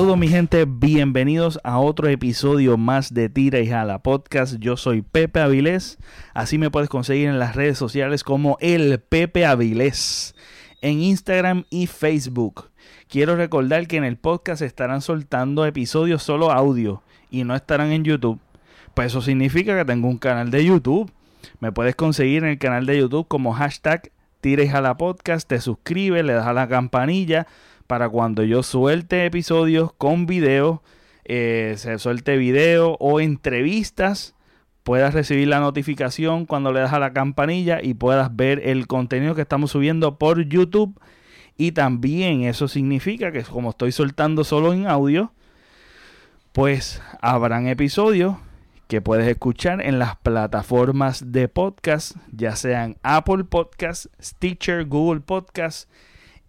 Saludos mi gente, bienvenidos a otro episodio más de Tira y Jala Podcast. Yo soy Pepe Avilés, así me puedes conseguir en las redes sociales como el Pepe Avilés, en Instagram y Facebook. Quiero recordar que en el podcast estarán soltando episodios solo audio y no estarán en YouTube. Pues eso significa que tengo un canal de YouTube. Me puedes conseguir en el canal de YouTube como hashtag Tira y Jala Podcast, te suscribes, le das a la campanilla para cuando yo suelte episodios con video, eh, se suelte video o entrevistas, puedas recibir la notificación cuando le das a la campanilla y puedas ver el contenido que estamos subiendo por YouTube. Y también eso significa que como estoy soltando solo en audio, pues habrán episodios que puedes escuchar en las plataformas de podcast, ya sean Apple Podcast, Stitcher, Google Podcast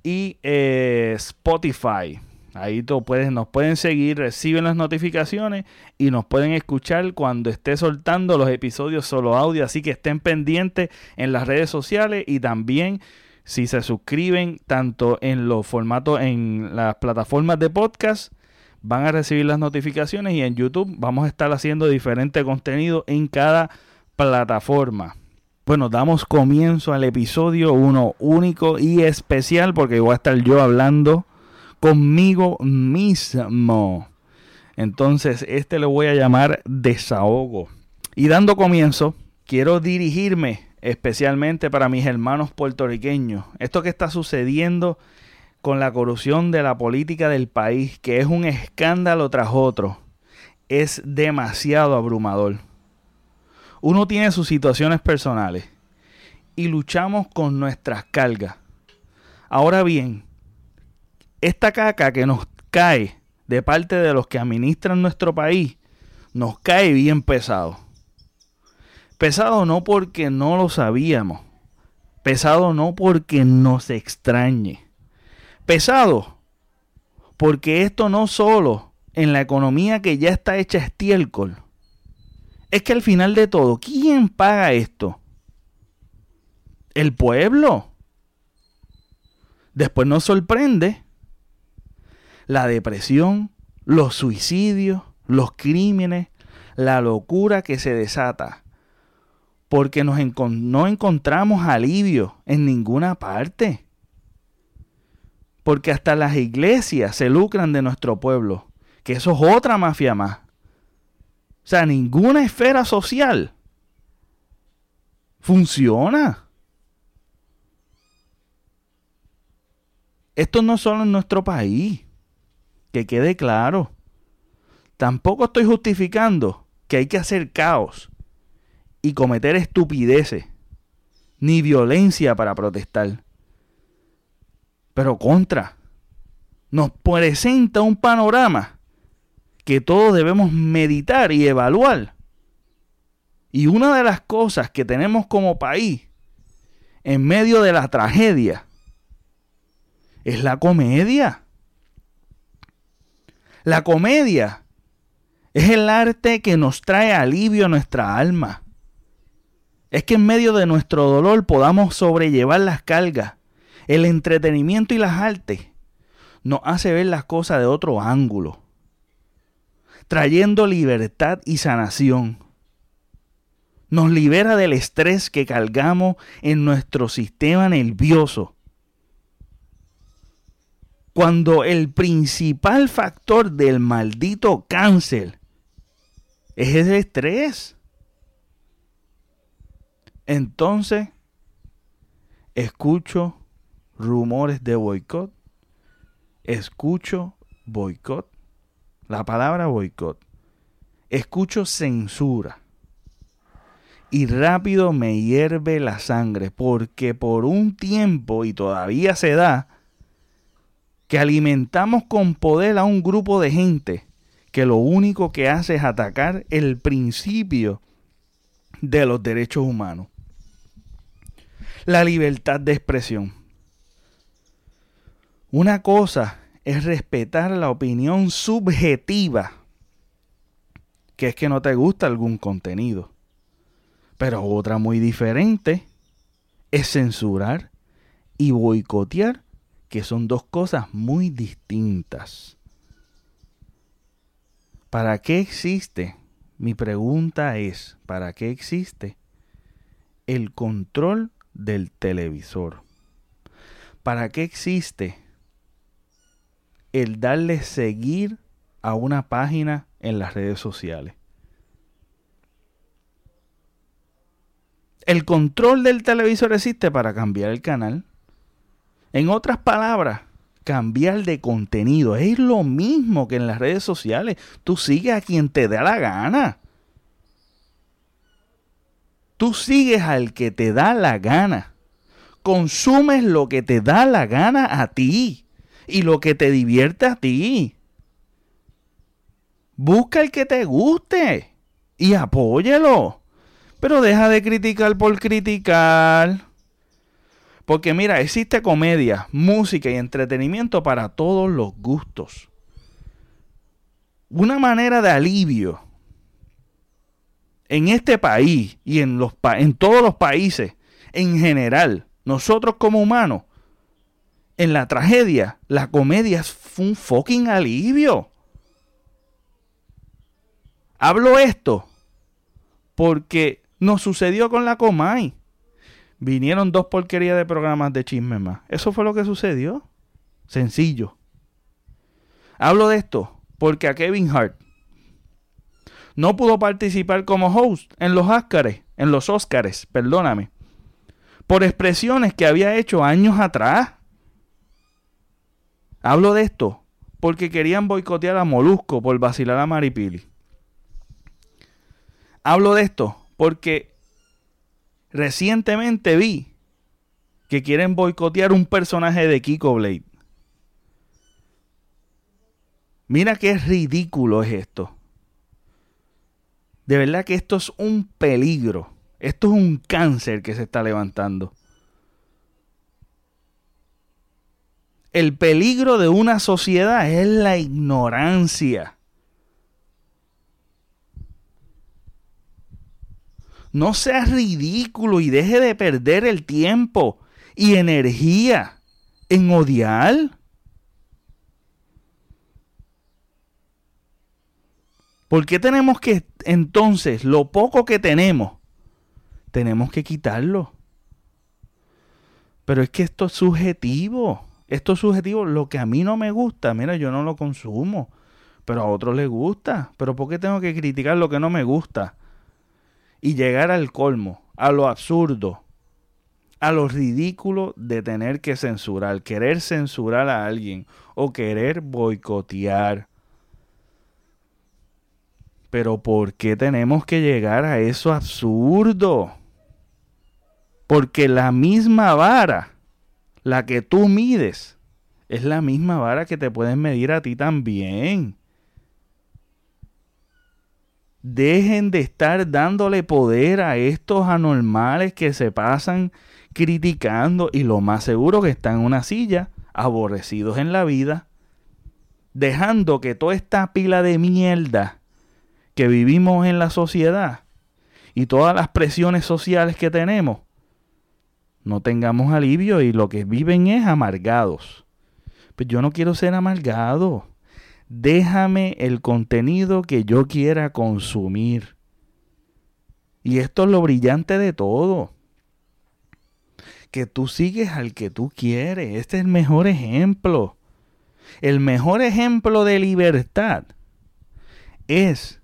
y eh, Spotify. Ahí tú nos pueden seguir, reciben las notificaciones y nos pueden escuchar cuando esté soltando los episodios solo audio. Así que estén pendientes en las redes sociales y también si se suscriben tanto en los formatos, en las plataformas de podcast, van a recibir las notificaciones y en YouTube vamos a estar haciendo diferente contenido en cada plataforma. Bueno, damos comienzo al episodio uno único y especial porque voy a estar yo hablando conmigo mismo. Entonces, este le voy a llamar desahogo. Y dando comienzo, quiero dirigirme especialmente para mis hermanos puertorriqueños. Esto que está sucediendo con la corrupción de la política del país, que es un escándalo tras otro, es demasiado abrumador. Uno tiene sus situaciones personales y luchamos con nuestras cargas. Ahora bien, esta caca que nos cae de parte de los que administran nuestro país, nos cae bien pesado. Pesado no porque no lo sabíamos. Pesado no porque nos extrañe. Pesado porque esto no solo en la economía que ya está hecha estiércol, es que al final de todo, ¿quién paga esto? El pueblo. Después nos sorprende la depresión, los suicidios, los crímenes, la locura que se desata. Porque no encontramos alivio en ninguna parte. Porque hasta las iglesias se lucran de nuestro pueblo. Que eso es otra mafia más. O sea, ninguna esfera social funciona. Esto no solo en nuestro país, que quede claro. Tampoco estoy justificando que hay que hacer caos y cometer estupideces, ni violencia para protestar. Pero contra, nos presenta un panorama que todos debemos meditar y evaluar. Y una de las cosas que tenemos como país en medio de la tragedia es la comedia. La comedia es el arte que nos trae alivio a nuestra alma. Es que en medio de nuestro dolor podamos sobrellevar las cargas. El entretenimiento y las artes nos hace ver las cosas de otro ángulo trayendo libertad y sanación. Nos libera del estrés que cargamos en nuestro sistema nervioso. Cuando el principal factor del maldito cáncer es el estrés. Entonces, escucho rumores de boicot, escucho boicot, la palabra boicot. Escucho censura. Y rápido me hierve la sangre porque por un tiempo, y todavía se da, que alimentamos con poder a un grupo de gente que lo único que hace es atacar el principio de los derechos humanos. La libertad de expresión. Una cosa es respetar la opinión subjetiva, que es que no te gusta algún contenido. Pero otra muy diferente es censurar y boicotear, que son dos cosas muy distintas. ¿Para qué existe? Mi pregunta es, ¿para qué existe el control del televisor? ¿Para qué existe el darle seguir a una página en las redes sociales? El control del televisor existe para cambiar el canal. En otras palabras, cambiar de contenido. Es lo mismo que en las redes sociales. Tú sigues a quien te da la gana. Tú sigues al que te da la gana. Consumes lo que te da la gana a ti y lo que te divierte a ti. Busca el que te guste y apóyalo. Pero deja de criticar por criticar. Porque mira, existe comedia, música y entretenimiento para todos los gustos. Una manera de alivio en este país y en, los en todos los países en general, nosotros como humanos, en la tragedia, la comedia es un fucking alivio. Hablo esto porque nos sucedió con la Comay. Vinieron dos porquerías de programas de chisme más. Eso fue lo que sucedió. Sencillo. Hablo de esto porque a Kevin Hart no pudo participar como host en los Oscars, en los Oscars, perdóname, por expresiones que había hecho años atrás. Hablo de esto porque querían boicotear a Molusco por vacilar a Maripili. Hablo de esto porque recientemente vi que quieren boicotear un personaje de Kiko Blade. Mira qué ridículo es esto. De verdad que esto es un peligro. Esto es un cáncer que se está levantando. El peligro de una sociedad es la ignorancia. No sea ridículo y deje de perder el tiempo y energía en odiar. ¿Por qué tenemos que entonces lo poco que tenemos, tenemos que quitarlo? Pero es que esto es subjetivo. Esto es subjetivo. Lo que a mí no me gusta, mira, yo no lo consumo. Pero a otros les gusta. Pero ¿por qué tengo que criticar lo que no me gusta? y llegar al colmo, a lo absurdo, a lo ridículo de tener que censurar, querer censurar a alguien o querer boicotear. Pero ¿por qué tenemos que llegar a eso absurdo? Porque la misma vara, la que tú mides, es la misma vara que te pueden medir a ti también. Dejen de estar dándole poder a estos anormales que se pasan criticando y lo más seguro que están en una silla, aborrecidos en la vida, dejando que toda esta pila de mierda que vivimos en la sociedad y todas las presiones sociales que tenemos, no tengamos alivio y lo que viven es amargados. Pero yo no quiero ser amargado déjame el contenido que yo quiera consumir. Y esto es lo brillante de todo. Que tú sigues al que tú quieres. Este es el mejor ejemplo. El mejor ejemplo de libertad es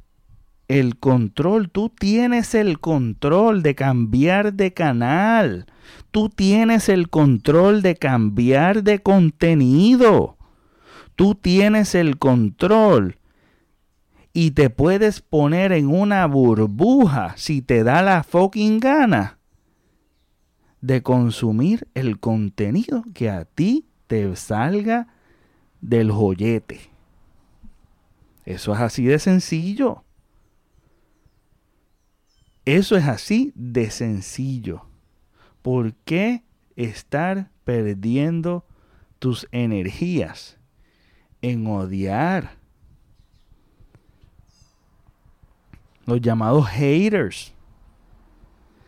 el control. Tú tienes el control de cambiar de canal. Tú tienes el control de cambiar de contenido. Tú tienes el control y te puedes poner en una burbuja si te da la fucking gana de consumir el contenido que a ti te salga del joyete. Eso es así de sencillo. Eso es así de sencillo. ¿Por qué estar perdiendo tus energías en odiar. Los llamados haters.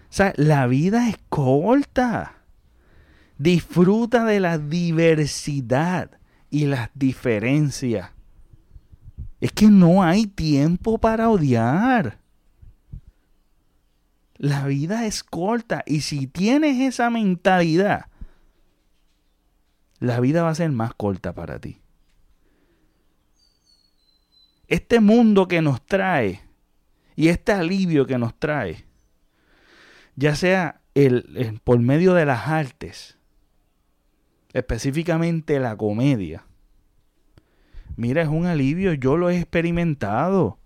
O sea, la vida es corta. Disfruta de la diversidad y las diferencias. Es que no hay tiempo para odiar. La vida es corta y si tienes esa mentalidad, la vida va a ser más corta para ti. Este mundo que nos trae y este alivio que nos trae, ya sea el, por medio de las artes, específicamente la comedia, mira, es un alivio, yo lo he experimentado.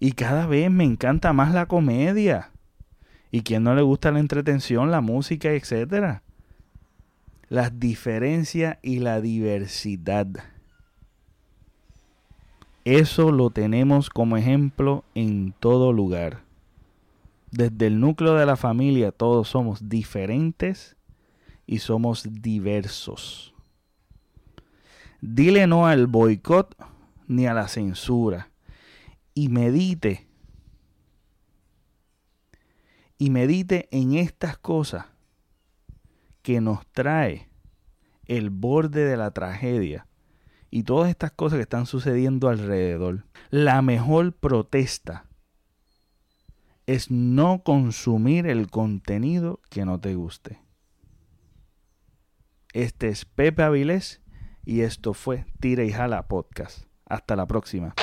Y cada vez me encanta más la comedia. ¿Y quien no le gusta la entretención, la música, etcétera? Las diferencias y la diversidad. Eso lo tenemos como ejemplo en todo lugar. Desde el núcleo de la familia todos somos diferentes y somos diversos. Dile no al boicot ni a la censura. Y medite. Y medite en estas cosas que nos trae el borde de la tragedia y todas estas cosas que están sucediendo alrededor. La mejor protesta es no consumir el contenido que no te guste. Este es Pepe Avilés y esto fue Tira y Jala Podcast. Hasta la próxima.